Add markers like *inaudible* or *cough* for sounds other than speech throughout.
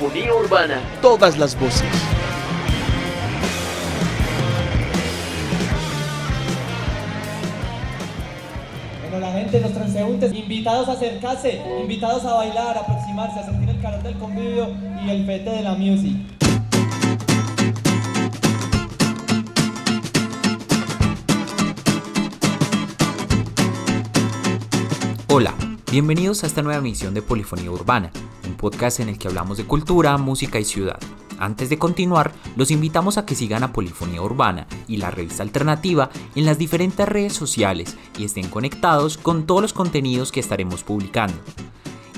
Polifonía Urbana. Todas las voces. Bueno, la gente, los transeúntes, invitados a acercarse, invitados a bailar, a aproximarse, a sentir el calor del convivio y el fete de la music. Hola, bienvenidos a esta nueva emisión de Polifonía Urbana, podcast en el que hablamos de cultura, música y ciudad. Antes de continuar, los invitamos a que sigan a Polifonía Urbana y la revista alternativa en las diferentes redes sociales y estén conectados con todos los contenidos que estaremos publicando.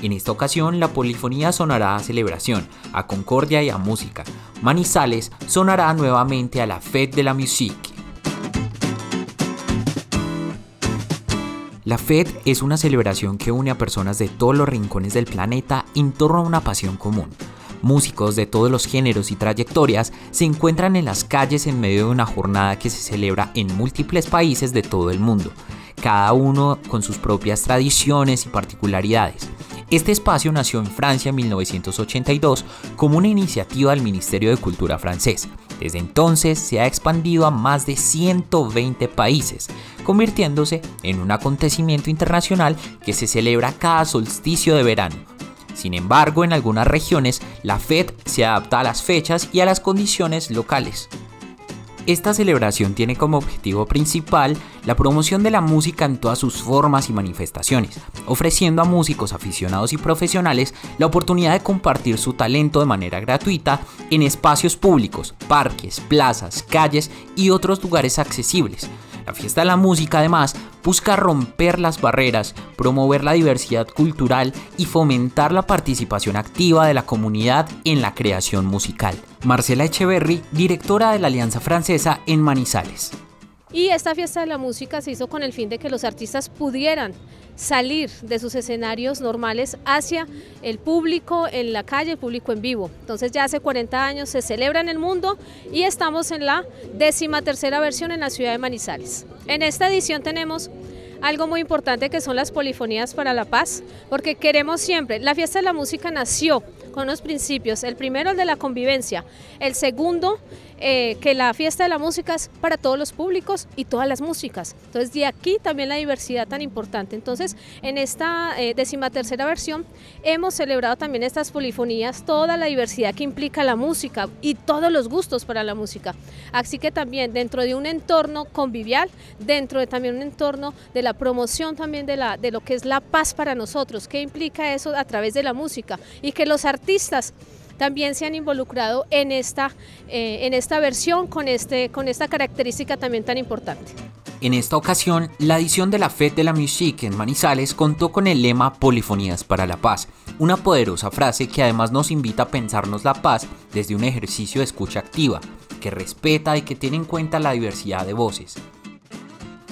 En esta ocasión, la polifonía sonará a celebración, a concordia y a música. Manizales sonará nuevamente a la Fête de la Musique. La FED es una celebración que une a personas de todos los rincones del planeta en torno a una pasión común. Músicos de todos los géneros y trayectorias se encuentran en las calles en medio de una jornada que se celebra en múltiples países de todo el mundo, cada uno con sus propias tradiciones y particularidades. Este espacio nació en Francia en 1982 como una iniciativa del Ministerio de Cultura francés. Desde entonces se ha expandido a más de 120 países, convirtiéndose en un acontecimiento internacional que se celebra cada solsticio de verano. Sin embargo, en algunas regiones, la FED se adapta a las fechas y a las condiciones locales. Esta celebración tiene como objetivo principal la promoción de la música en todas sus formas y manifestaciones, ofreciendo a músicos aficionados y profesionales la oportunidad de compartir su talento de manera gratuita en espacios públicos, parques, plazas, calles y otros lugares accesibles. La fiesta de la música además busca romper las barreras, promover la diversidad cultural y fomentar la participación activa de la comunidad en la creación musical. Marcela Echeverry, directora de la Alianza Francesa en Manizales. Y esta fiesta de la música se hizo con el fin de que los artistas pudieran salir de sus escenarios normales hacia el público en la calle, el público en vivo. Entonces ya hace 40 años se celebra en el mundo y estamos en la décima tercera versión en la ciudad de Manizales. En esta edición tenemos algo muy importante que son las polifonías para la paz, porque queremos siempre, la fiesta de la música nació con unos principios, el primero el de la convivencia, el segundo eh, que la fiesta de la música es para todos los públicos y todas las músicas. Entonces, de aquí también la diversidad tan importante. Entonces, en esta eh, decimatercera versión hemos celebrado también estas polifonías, toda la diversidad que implica la música y todos los gustos para la música. Así que también dentro de un entorno convivial, dentro de también un entorno de la promoción también de, la, de lo que es la paz para nosotros, qué implica eso a través de la música y que los artistas también se han involucrado en esta, eh, en esta versión con, este, con esta característica también tan importante. En esta ocasión, la edición de la Fête de la Musique en Manizales contó con el lema Polifonías para la Paz, una poderosa frase que además nos invita a pensarnos la paz desde un ejercicio de escucha activa, que respeta y que tiene en cuenta la diversidad de voces.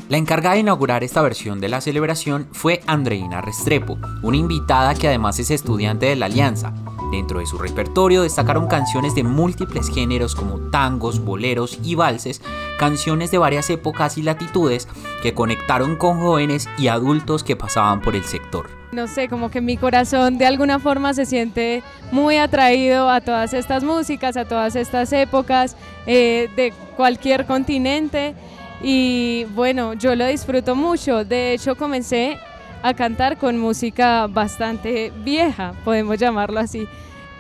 La encargada de inaugurar esta versión de la celebración fue Andreina Restrepo, una invitada que además es estudiante de la Alianza, Dentro de su repertorio destacaron canciones de múltiples géneros como tangos, boleros y valses, canciones de varias épocas y latitudes que conectaron con jóvenes y adultos que pasaban por el sector. No sé, como que mi corazón de alguna forma se siente muy atraído a todas estas músicas, a todas estas épocas eh, de cualquier continente y bueno, yo lo disfruto mucho. De hecho, comencé a cantar con música bastante vieja, podemos llamarlo así.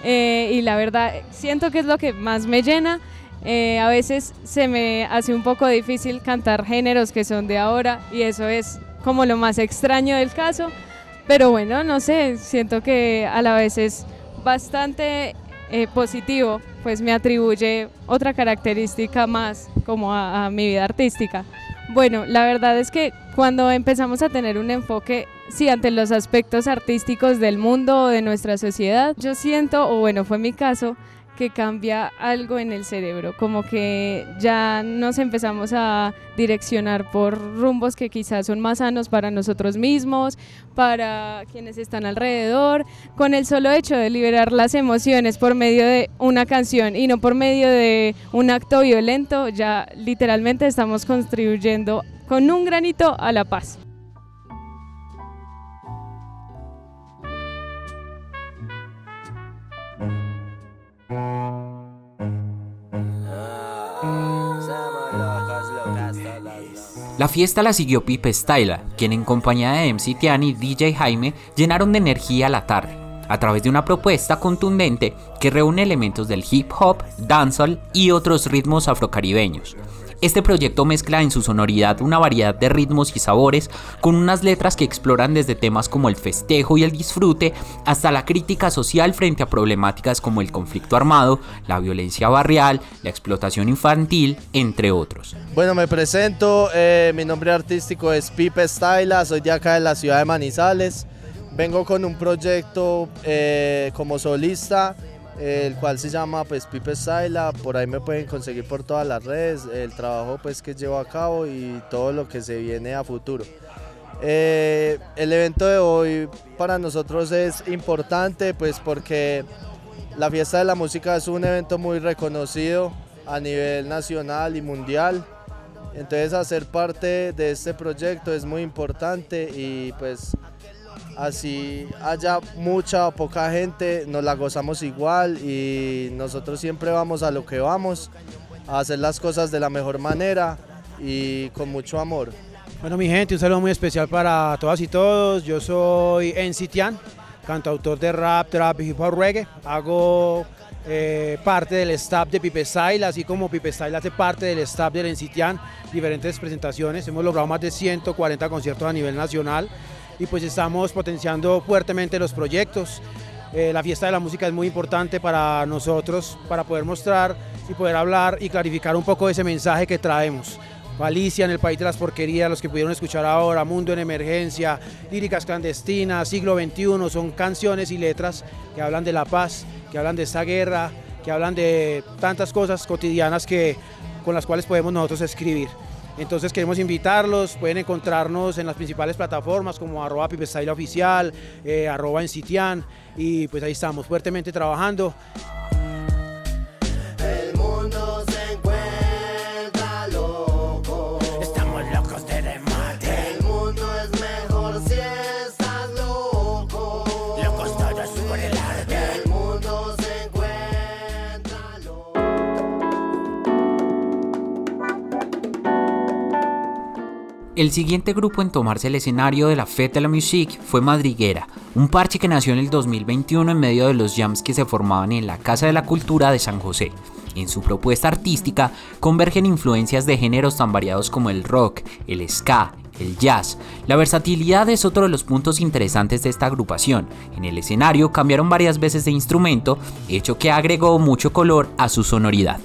Eh, y la verdad, siento que es lo que más me llena. Eh, a veces se me hace un poco difícil cantar géneros que son de ahora y eso es como lo más extraño del caso. Pero bueno, no sé, siento que a la vez es bastante eh, positivo, pues me atribuye otra característica más como a mi vida artística. Bueno, la verdad es que cuando empezamos a tener un enfoque, sí, ante los aspectos artísticos del mundo o de nuestra sociedad, yo siento, o bueno, fue mi caso, que cambia algo en el cerebro, como que ya nos empezamos a direccionar por rumbos que quizás son más sanos para nosotros mismos, para quienes están alrededor, con el solo hecho de liberar las emociones por medio de una canción y no por medio de un acto violento, ya literalmente estamos contribuyendo con un granito a la paz. La fiesta la siguió Pipe Styla, quien en compañía de MC Tian y DJ Jaime llenaron de energía la tarde, a través de una propuesta contundente que reúne elementos del hip hop, dancehall y otros ritmos afrocaribeños. Este proyecto mezcla en su sonoridad una variedad de ritmos y sabores con unas letras que exploran desde temas como el festejo y el disfrute hasta la crítica social frente a problemáticas como el conflicto armado, la violencia barrial, la explotación infantil, entre otros. Bueno, me presento, eh, mi nombre artístico es Pipe Styla, soy de acá de la ciudad de Manizales. Vengo con un proyecto eh, como solista el cual se llama pues Pipe Styla, por ahí me pueden conseguir por todas las redes, el trabajo pues que llevo a cabo y todo lo que se viene a futuro. Eh, el evento de hoy para nosotros es importante pues porque la fiesta de la música es un evento muy reconocido a nivel nacional y mundial. Entonces hacer parte de este proyecto es muy importante y pues así haya mucha o poca gente, nos la gozamos igual y nosotros siempre vamos a lo que vamos, a hacer las cosas de la mejor manera y con mucho amor. Bueno mi gente, un saludo muy especial para todas y todos, yo soy Encitian, cantautor de rap, trap y hip hop reggae, hago eh, parte del staff de Pipe Style, así como Pipe Style hace parte del staff del Encitian, diferentes presentaciones, hemos logrado más de 140 conciertos a nivel nacional, y pues estamos potenciando fuertemente los proyectos. Eh, la fiesta de la música es muy importante para nosotros, para poder mostrar y poder hablar y clarificar un poco ese mensaje que traemos. Galicia en el país de las porquerías, los que pudieron escuchar ahora, Mundo en Emergencia, Líricas Clandestinas, Siglo XXI, son canciones y letras que hablan de la paz, que hablan de esta guerra, que hablan de tantas cosas cotidianas que, con las cuales podemos nosotros escribir. Entonces queremos invitarlos, pueden encontrarnos en las principales plataformas como arroba oficial, eh, arroba en Sitian y pues ahí estamos fuertemente trabajando. El siguiente grupo en tomarse el escenario de la Fête de la Musique fue Madriguera, un parche que nació en el 2021 en medio de los jams que se formaban en la Casa de la Cultura de San José. En su propuesta artística convergen influencias de géneros tan variados como el rock, el ska, el jazz. La versatilidad es otro de los puntos interesantes de esta agrupación. En el escenario cambiaron varias veces de instrumento, hecho que agregó mucho color a su sonoridad.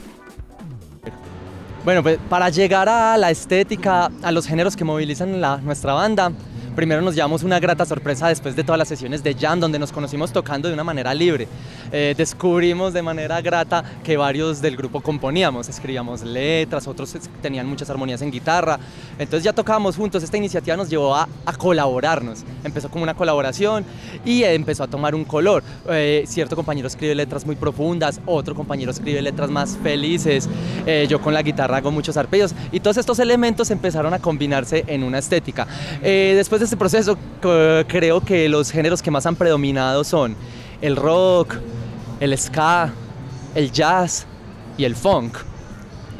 Bueno, pues para llegar a la estética, a los géneros que movilizan la, nuestra banda, primero nos llevamos una grata sorpresa después de todas las sesiones de jam donde nos conocimos tocando de una manera libre. Eh, descubrimos de manera grata que varios del grupo componíamos, escribíamos letras, otros tenían muchas armonías en guitarra. Entonces ya tocábamos juntos, esta iniciativa nos llevó a, colaborarnos. Empezó como una colaboración y empezó a tomar un color. Eh, cierto compañero escribe letras muy profundas, otro compañero escribe letras más felices, eh, yo con la guitarra hago muchos arpegios y todos estos elementos empezaron a combinarse en una estética. después de este proceso creo que los géneros que más han predominado son el rock, el ska, el jazz y el funk.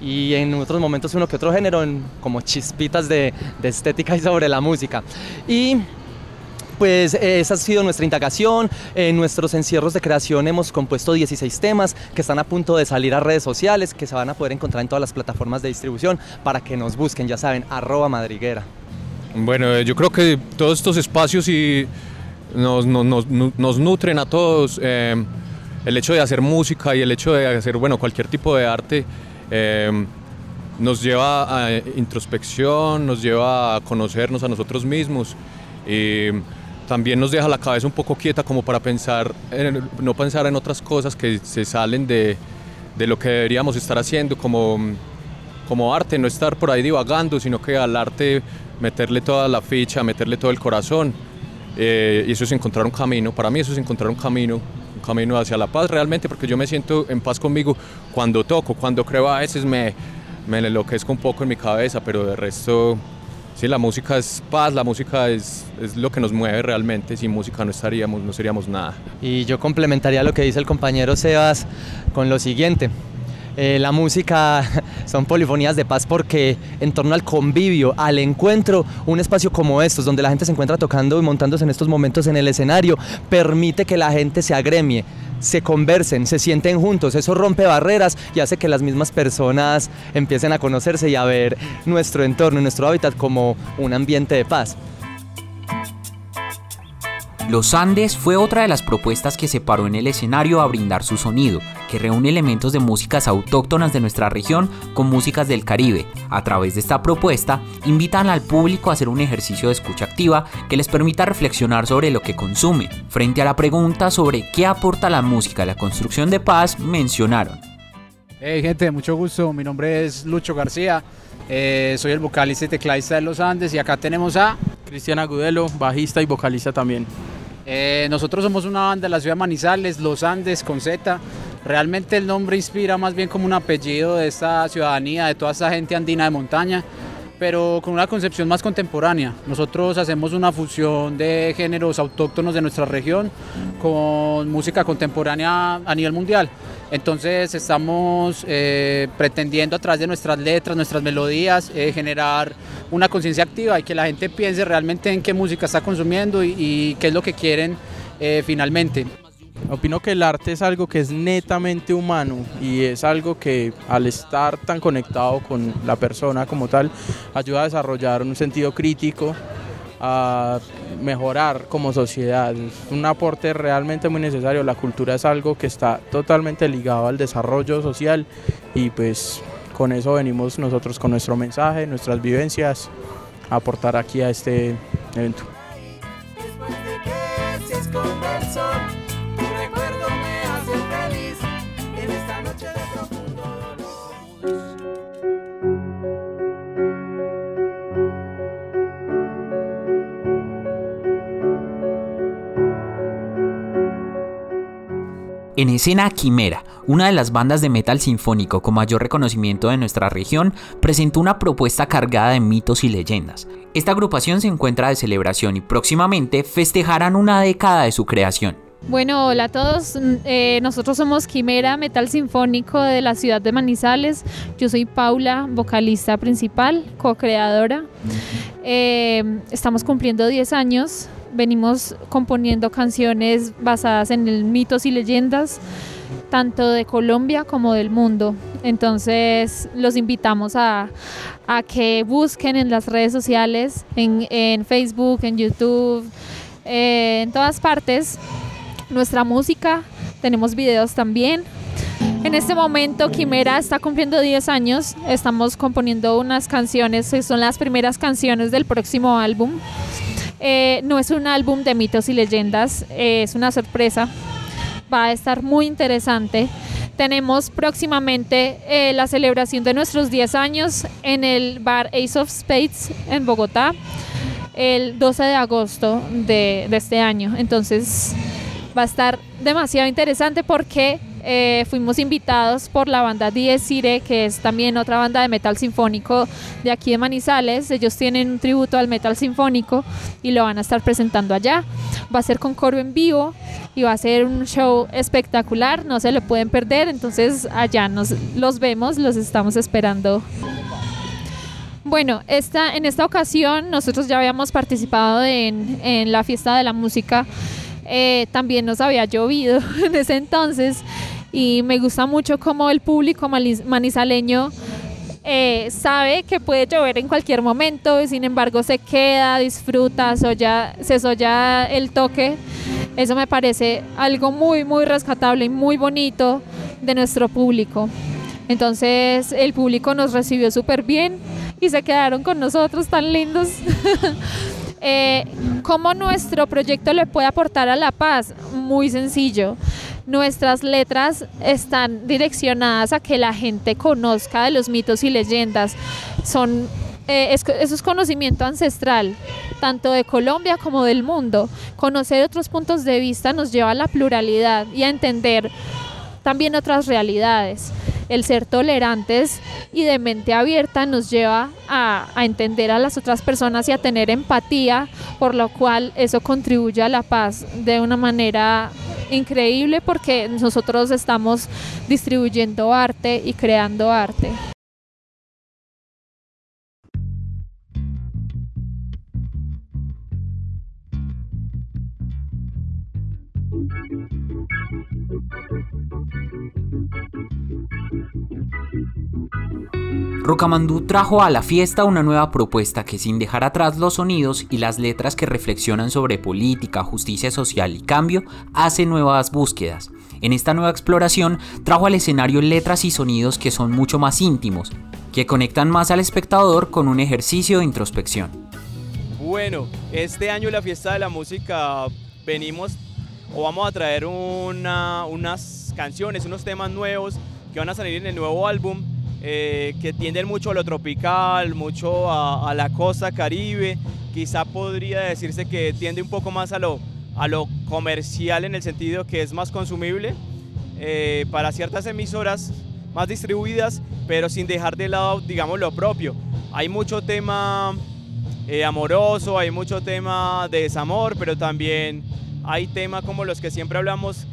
Y en otros momentos uno que otro género, como chispitas de, estética y sobre la música. Y pues esa ha sido nuestra indagación. En nuestros encierros de creación hemos compuesto 16 temas que están a punto de salir a redes sociales, que se van a poder encontrar en todas las plataformas de distribución para que nos busquen, ya saben, arroba madriguera. Bueno, eh, yo creo que todos estos espacios y nos, nutren a todos. Eh, el hecho de hacer música y el hecho de hacer bueno, cualquier tipo de arte eh, nos lleva a introspección, nos lleva a conocernos a nosotros mismos y también nos deja la cabeza un poco quieta como para pensar, no pensar en otras cosas que se salen de, de lo que deberíamos estar haciendo como, como arte, no estar por ahí divagando, sino que al arte meterle toda la ficha, meterle todo el corazón. Eh, y eso es encontrar un camino. Para mí eso es encontrar un camino, un camino hacia la paz realmente, porque yo me siento en paz conmigo cuando toco, cuando creo a veces me, me enloquezco un poco en mi cabeza, pero de resto, sí, la música es paz, la música es, es lo que nos mueve realmente. Sin música no estaríamos, no seríamos nada. Y yo complementaría lo que dice el compañero Sebas con lo siguiente. Eh, la música *laughs* son polifonías de paz porque en torno al convivio, al encuentro, un espacio como estos, donde la gente se encuentra tocando y montándose en estos momentos en el escenario, permite que la gente se agremie, se conversen, se sienten juntos. Eso rompe barreras y hace que las mismas personas empiecen a conocerse y a ver nuestro entorno, nuestro hábitat como un ambiente de paz. Los Andes fue otra de las propuestas que se paró en el escenario a brindar su sonido, que reúne elementos de músicas autóctonas de nuestra región con músicas del Caribe. A través de esta propuesta, invitan al público a hacer un ejercicio de escucha activa que les permita reflexionar sobre lo que consumen. Frente a la pregunta sobre qué aporta la música a la construcción de paz, mencionaron. Hey gente, mucho gusto. Mi nombre es Lucho García. Eh, soy el vocalista y tecladista de Los Andes y acá tenemos a Cristian Agudelo, bajista y vocalista también. Eh, nosotros somos una banda de la ciudad de Manizales, Los Andes con Z. Realmente el nombre inspira más bien como un apellido de esta ciudadanía, de toda esta gente andina de montaña, pero con una concepción más contemporánea. Nosotros hacemos una fusión de géneros autóctonos de nuestra región con música contemporánea a nivel mundial. Entonces estamos eh, pretendiendo a través de nuestras letras, nuestras melodías, eh, generar una conciencia activa y que la gente piense realmente en qué música está consumiendo y, qué es lo que quieren eh, finalmente. Opino que el arte es algo que es netamente humano y es algo que al estar tan conectado con la persona como tal ayuda a desarrollar un sentido crítico, a mejorar como sociedad. Un aporte realmente muy necesario. La cultura es algo que está totalmente ligado al desarrollo social y pues con eso venimos nosotros con nuestro mensaje, nuestras vivencias, a aportar aquí a este evento. En escena Quimera, una de las bandas de metal sinfónico con mayor reconocimiento de nuestra región, presentó una propuesta cargada de mitos y leyendas. Esta agrupación se encuentra de celebración y próximamente festejarán una década de su creación. Bueno, hola a todos. Mm, eh, nosotros somos Quimera Metal Sinfónico de la ciudad de Manizales. Yo soy Paula, vocalista principal, co-creadora. Eh, estamos cumpliendo 10 años venimos componiendo canciones basadas en mitos y leyendas, tanto de Colombia como del mundo. Entonces los invitamos a, que busquen en las redes sociales, en, Facebook, en YouTube, eh, en todas partes nuestra música. Tenemos videos también. En este momento Quimera está cumpliendo 10 años. Estamos componiendo unas canciones, son las primeras canciones del próximo álbum. Eh, no es un álbum de mitos y leyendas, eh, es una sorpresa. Va a estar muy interesante. Tenemos próximamente eh, la celebración de nuestros 10 años en el bar Ace of Spades en Bogotá el 12 de agosto de, de este año. Entonces va a estar demasiado interesante porque eh, fuimos invitados por la banda Diez Ire, que es también otra banda de metal sinfónico de aquí de Manizales. Ellos tienen un tributo al metal sinfónico y lo van a estar presentando allá. Va a ser con coro en vivo y va a ser un show espectacular, no se lo pueden perder. Entonces allá nos los vemos, los estamos esperando. Bueno, esta, en esta ocasión nosotros ya habíamos participado en, en la fiesta de la música. Eh, también nos había llovido *laughs* en ese entonces y me gusta mucho cómo el público manizaleño eh, sabe que puede llover en cualquier momento y sin embargo se queda, disfruta, se soya el toque. Eso me parece algo muy, muy rescatable y muy bonito de nuestro público. Entonces el público nos recibió súper bien y se quedaron con nosotros tan lindos. *laughs* eh, ¿Cómo nuestro proyecto le puede aportar a la paz? Muy sencillo nuestras letras están direccionadas a que la gente conozca de los mitos y leyendas. Son, eh, eso es conocimiento ancestral, tanto de Colombia como del mundo. Conocer otros puntos de vista nos lleva a la pluralidad y a entender también otras realidades. El ser tolerantes y de mente abierta nos lleva a, a, entender a las otras personas y a tener empatía, por lo cual eso contribuye a la paz de una manera increíble porque nosotros estamos distribuyendo arte y creando arte. Rocamandú trajo a la fiesta una nueva propuesta que sin dejar atrás los sonidos y las letras que reflexionan sobre política, justicia social y cambio, hace nuevas búsquedas. En esta nueva exploración trajo al escenario letras y sonidos que son mucho más íntimos, que conectan más al espectador con un ejercicio de introspección. Bueno, este año la fiesta de la música venimos o vamos a traer unas canciones, unos temas nuevos que van a salir en el nuevo álbum eh, que tienden mucho a lo tropical, mucho a, la costa caribe. Quizá podría decirse que tiende un poco más a lo, a lo comercial en el sentido que es más consumible eh, para ciertas emisoras más distribuidas, pero sin dejar de lado, digamos, lo propio. Hay mucho tema eh, amoroso, hay mucho tema de desamor, pero también hay temas como los que siempre hablamos,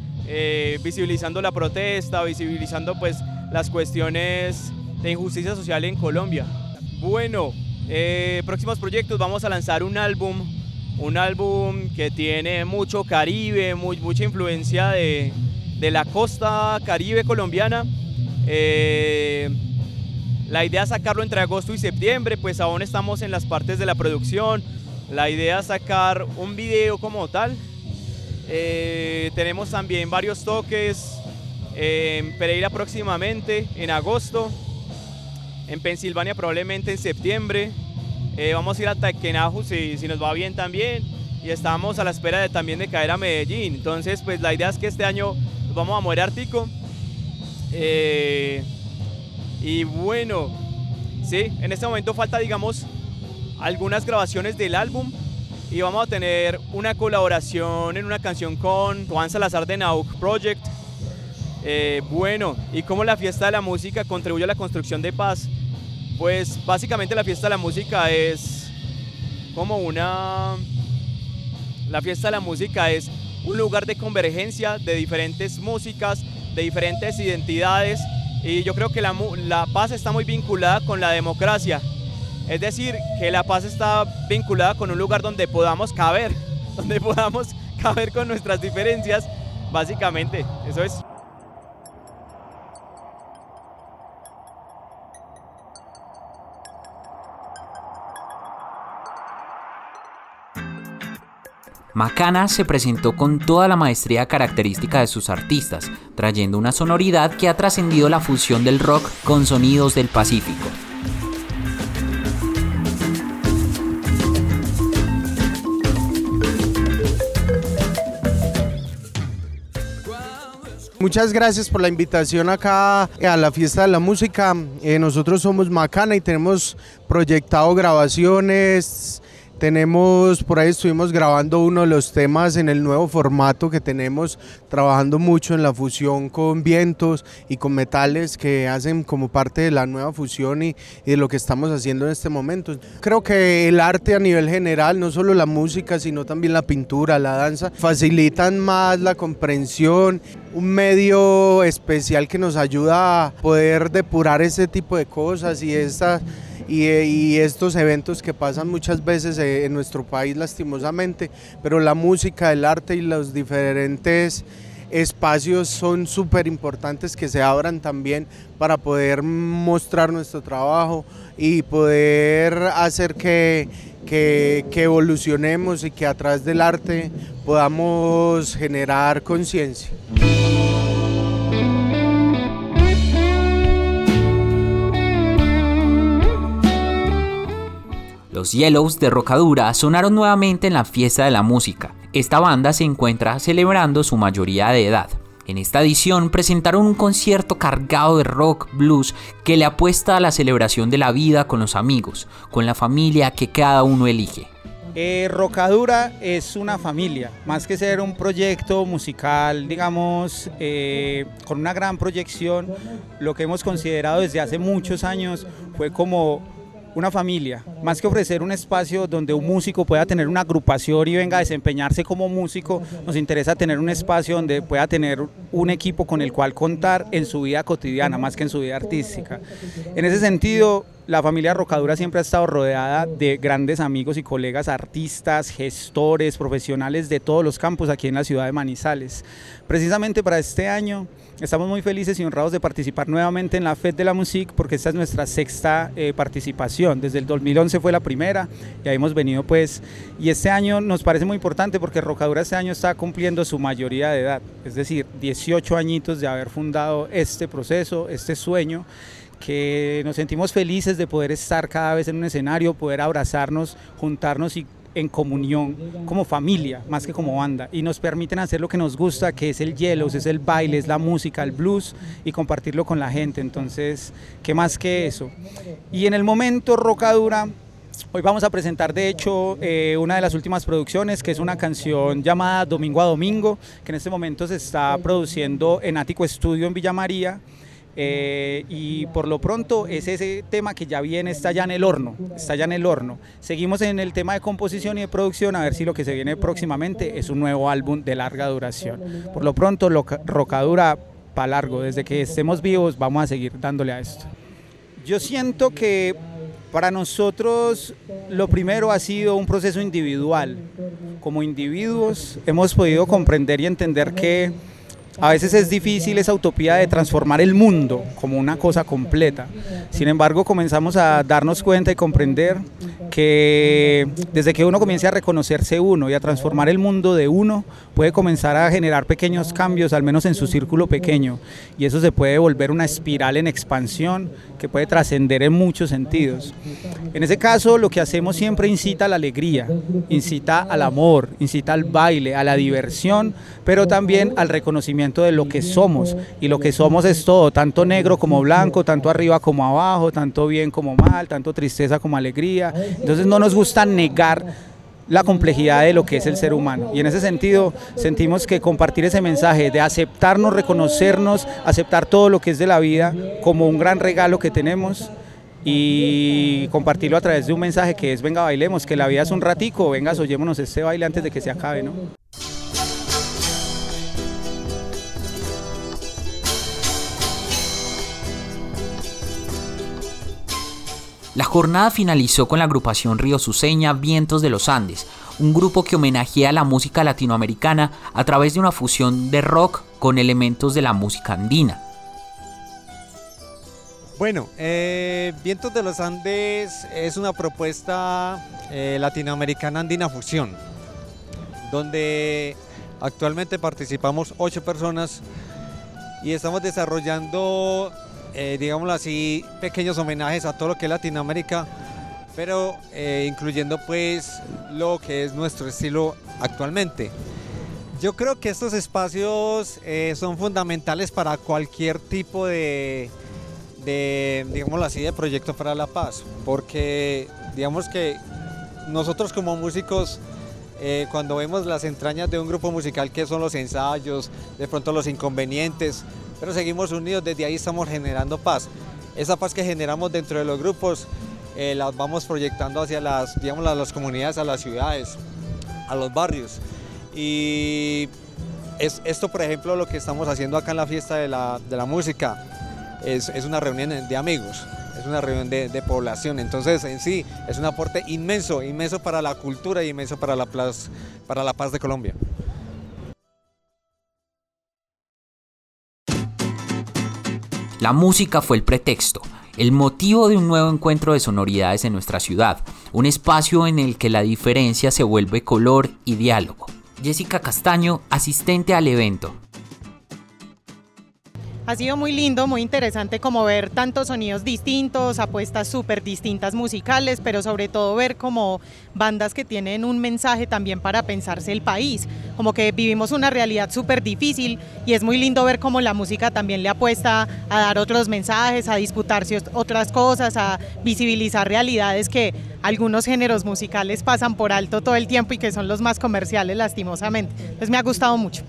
visibilizando la protesta, visibilizando pues las cuestiones de injusticia social en Colombia. Bueno, eh, próximos proyectos, vamos a lanzar un álbum, un álbum que tiene mucho Caribe, mucha influencia de, la costa Caribe colombiana. Eh, la idea es sacarlo entre agosto y septiembre, pues aún estamos en las partes de la producción. La idea es sacar un video como tal. Eh, tenemos también varios toques en Pereira próximamente, en agosto en Pensilvania probablemente en septiembre. Eh, vamos a ir a Taquenajo si, si nos va bien también. Y estamos a la espera de, también de caer a Medellín. Entonces, pues la idea es que este año vamos a mover Ártico. Eh, y bueno, sí, en este momento falta, digamos, algunas grabaciones del álbum. Y vamos a tener una colaboración en una canción con Juan Salazar de Nauk Project eh, bueno, ¿y cómo la fiesta de la música contribuye a la construcción de paz? Pues básicamente la fiesta de la música es como una... La fiesta de la música es un lugar de convergencia de diferentes músicas, de diferentes identidades y yo creo que la, la paz está muy vinculada con la democracia. Es decir, que la paz está vinculada con un lugar donde podamos caber, *laughs* donde podamos caber con nuestras diferencias, básicamente, eso es. Macana se presentó con toda la maestría característica de sus artistas, trayendo una sonoridad que ha trascendido la fusión del rock con sonidos del Pacífico. Muchas gracias por la invitación acá a la fiesta de la música. Eh, nosotros somos Macana y tenemos proyectado grabaciones, tenemos, por ahí estuvimos grabando uno de los temas en el nuevo formato que tenemos, trabajando mucho en la fusión con vientos y con metales que hacen como parte de la nueva fusión y, de lo que estamos haciendo en este momento. Creo que el arte a nivel general, no solo la música, sino también la pintura, la danza, facilitan más la comprensión, un medio especial que nos ayuda a poder depurar ese tipo de cosas y esta y, estos eventos que pasan muchas veces eh, en nuestro país lastimosamente, pero la música, el arte y los diferentes espacios son súper importantes que se abran también para poder mostrar nuestro trabajo y poder hacer que, que, que evolucionemos y que a través del arte podamos generar conciencia. Los Yellows de Rocadura sonaron nuevamente en la fiesta de la música. Esta banda se encuentra celebrando su mayoría de edad. En esta edición presentaron un concierto cargado de rock blues que le apuesta a la celebración de la vida con los amigos, con la familia que cada uno elige. Eh, Rocadura es una familia, más que ser un proyecto musical, digamos, eh, con una gran proyección, lo que hemos considerado desde hace muchos años fue como una familia, más que ofrecer un espacio donde un músico pueda tener una agrupación y venga a desempeñarse como músico, nos interesa tener un espacio donde pueda tener un equipo con el cual contar en su vida cotidiana, más que en su vida artística. En ese sentido, la familia Rocadura siempre ha estado rodeada de grandes amigos y colegas artistas, gestores, profesionales de todos los campos aquí en la ciudad de Manizales. Precisamente para este año estamos muy felices y honrados de participar nuevamente en la FED de la Music porque esta es nuestra sexta eh, participación. Desde el 2011 fue la primera y ahí hemos venido pues y este año nos parece muy importante porque Rocadura este año está cumpliendo su mayoría de edad, es decir, 18 añitos de haber fundado este proceso, este sueño que nos sentimos felices de poder estar cada vez en un escenario, poder abrazarnos, juntarnos y en comunión como familia, más que como banda, y nos permiten hacer lo que nos gusta, que es el hielo, es el baile, es la música, el blues, y compartirlo con la gente. Entonces, ¿qué más que eso? Y en el momento Rocadura, hoy vamos a presentar de hecho eh, una de las últimas producciones, que es una canción llamada Domingo a Domingo, que en este momento se está produciendo en Ático Estudio en Villa María. Eh, y por lo pronto es ese tema que ya viene, está ya en el horno, está ya en el horno. Seguimos en el tema de composición y de producción, a ver si lo que se viene próximamente es un nuevo álbum de larga duración. Por lo pronto, Rocadura para largo, desde que estemos vivos vamos a seguir dándole a esto. Yo siento que para nosotros lo primero ha sido un proceso individual. Como individuos hemos podido comprender y entender que a veces es difícil esa utopía de transformar el mundo como una cosa completa. Sin embargo, comenzamos a darnos cuenta y comprender que desde que uno comience a reconocerse uno y a transformar el mundo de uno, puede comenzar a generar pequeños cambios, al menos en su círculo pequeño. Y eso se puede volver una espiral en expansión que puede trascender en muchos sentidos. En ese caso, lo que hacemos siempre incita a la alegría, incita al amor, incita al baile, a la diversión, pero también al reconocimiento de lo que somos. Y lo que somos es todo, tanto negro como blanco, tanto arriba como abajo, tanto bien como mal, tanto tristeza como alegría. Entonces no nos gusta negar la complejidad de lo que es el ser humano. Y en ese sentido sentimos que compartir ese mensaje de aceptarnos, reconocernos, aceptar todo lo que es de la vida como un gran regalo que tenemos, y compartirlo a través de un mensaje que es venga bailemos, que la vida es un ratico, venga oyémonos este baile antes de que se acabe, ¿no? La jornada finalizó con la agrupación río suseña Vientos de los Andes, un grupo que homenajea la música latinoamericana a través de una fusión de rock con elementos de la música andina. Bueno, eh, Vientos de los Andes es una propuesta eh, latinoamericana andina fusión, donde actualmente participamos ocho personas y estamos desarrollando, eh, digámoslo así, pequeños homenajes a todo lo que es Latinoamérica, pero incluyendo pues lo que es nuestro estilo actualmente. Yo creo que estos espacios son fundamentales para cualquier tipo de de, así, de Proyecto para la Paz, porque digamos que nosotros como músicos, eh, cuando vemos las entrañas de un grupo musical, que son los ensayos, de pronto los inconvenientes, pero seguimos unidos, desde ahí estamos generando paz. Esa paz que generamos dentro de los grupos, eh, las vamos proyectando hacia las, digamos, las comunidades, a las ciudades, a los barrios. Y es, esto, por ejemplo, lo que estamos haciendo acá en la fiesta de la, de la música, es, una reunión de amigos, es una reunión de, población. Entonces, en sí, es un aporte inmenso, inmenso para la cultura y inmenso para la, para la paz de Colombia. La música fue el pretexto, el motivo de un nuevo encuentro de sonoridades en nuestra ciudad, un espacio en el que la diferencia se vuelve color y diálogo. Jessica Castaño, asistente al evento. Ha sido muy lindo, muy interesante como ver tantos sonidos distintos, apuestas súper distintas musicales, pero sobre todo ver como bandas que tienen un mensaje también para pensarse el país, como que vivimos una realidad súper difícil y es muy lindo ver cómo la música también le apuesta a dar otros mensajes, a disputarse otras cosas, a visibilizar realidades que algunos géneros musicales pasan por alto todo el tiempo y que son los más comerciales lastimosamente. Pues me ha gustado mucho.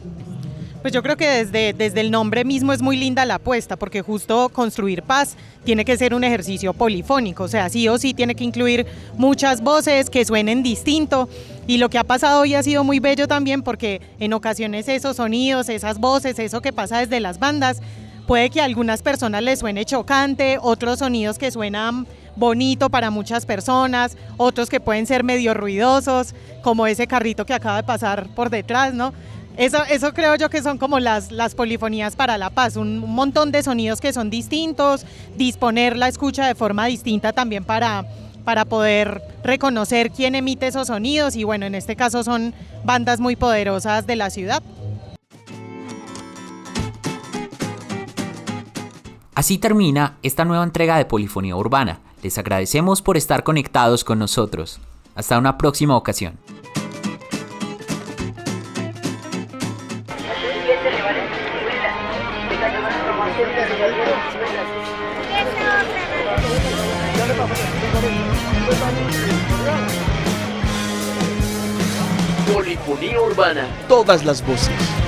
Pues yo creo que desde, desde el nombre mismo es muy linda la apuesta, porque justo construir paz tiene que ser un ejercicio polifónico, o sea, sí o sí tiene que incluir muchas voces que suenen distinto. Y lo que ha pasado hoy ha sido muy bello también porque en ocasiones esos sonidos, esas voces, eso que pasa desde las bandas, puede que a algunas personas les suene chocante, otros sonidos que suenan bonito para muchas personas, otros que pueden ser medio ruidosos, como ese carrito que acaba de pasar por detrás, ¿no? Eso, eso creo yo que son como las, las polifonías para la paz, un, montón de sonidos que son distintos, disponer la escucha de forma distinta también para, para poder reconocer quién emite esos sonidos y bueno, en este caso son bandas muy poderosas de la ciudad. Así termina esta nueva entrega de Polifonía Urbana. Les agradecemos por estar conectados con nosotros. Hasta una próxima ocasión. Todas las voces.